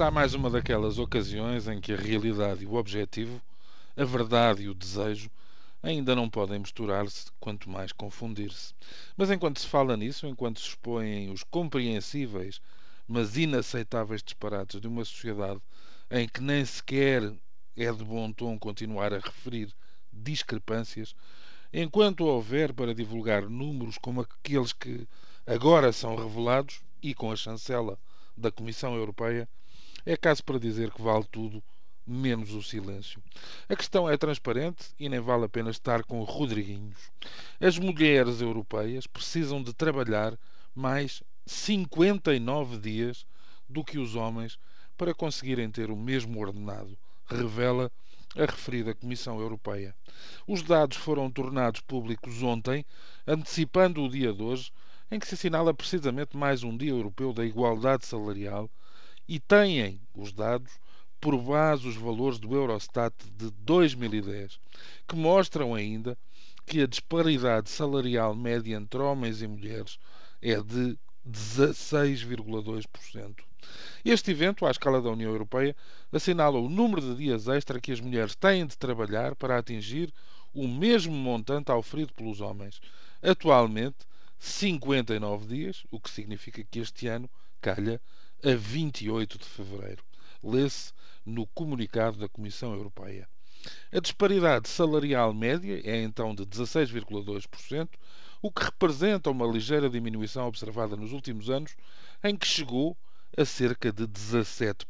Será mais uma daquelas ocasiões em que a realidade e o objetivo, a verdade e o desejo, ainda não podem misturar-se, quanto mais confundir-se. Mas enquanto se fala nisso, enquanto se expõem os compreensíveis, mas inaceitáveis disparates de uma sociedade em que nem sequer é de bom tom continuar a referir discrepâncias, enquanto houver para divulgar números como aqueles que agora são revelados e com a chancela da Comissão Europeia, é caso para dizer que vale tudo menos o silêncio. A questão é transparente e nem vale a pena estar com Rodriguinhos. As mulheres europeias precisam de trabalhar mais 59 dias do que os homens para conseguirem ter o mesmo ordenado, revela a referida Comissão Europeia. Os dados foram tornados públicos ontem, antecipando o dia de hoje, em que se assinala precisamente mais um Dia Europeu da Igualdade Salarial e têm os dados por base os valores do Eurostat de 2010, que mostram ainda que a disparidade salarial média entre homens e mulheres é de 16,2%. Este evento, à escala da União Europeia, assinala o número de dias extra que as mulheres têm de trabalhar para atingir o mesmo montante auferido pelos homens. Atualmente, 59 dias, o que significa que este ano calha a 28 de fevereiro. Lê-se no comunicado da Comissão Europeia. A disparidade salarial média é então de 16,2%, o que representa uma ligeira diminuição observada nos últimos anos, em que chegou a cerca de 17%.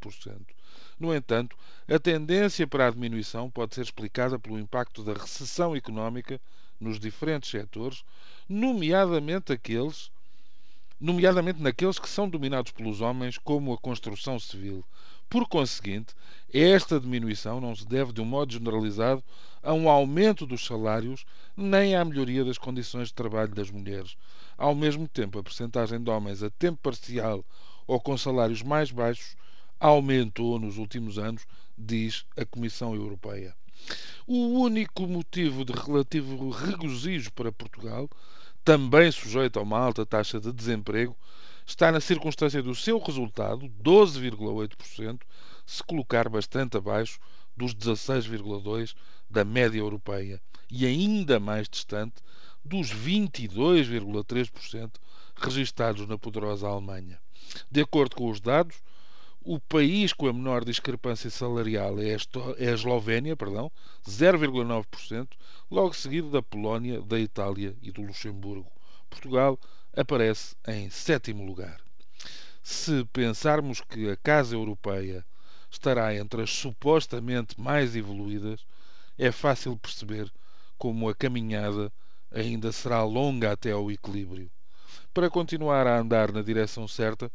No entanto, a tendência para a diminuição pode ser explicada pelo impacto da recessão económica nos diferentes setores, nomeadamente aqueles nomeadamente naqueles que são dominados pelos homens, como a construção civil. Por conseguinte, esta diminuição não se deve, de um modo generalizado, a um aumento dos salários nem à melhoria das condições de trabalho das mulheres. Ao mesmo tempo, a percentagem de homens a tempo parcial ou com salários mais baixos aumentou nos últimos anos, diz a Comissão Europeia. O único motivo de relativo regozijo para Portugal também sujeito a uma alta taxa de desemprego, está na circunstância do seu resultado, 12,8%, se colocar bastante abaixo dos 16,2% da média europeia e ainda mais distante dos 22,3% registados na poderosa Alemanha. De acordo com os dados, o país com a menor discrepância salarial é a Eslovénia, perdão, 0,9%, logo seguido da Polónia, da Itália e do Luxemburgo. Portugal aparece em sétimo lugar. Se pensarmos que a Casa Europeia estará entre as supostamente mais evoluídas, é fácil perceber como a caminhada ainda será longa até ao equilíbrio. Para continuar a andar na direção certa,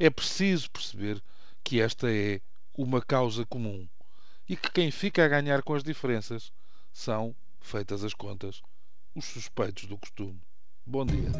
é preciso perceber que esta é uma causa comum e que quem fica a ganhar com as diferenças são, feitas as contas, os suspeitos do costume. Bom dia.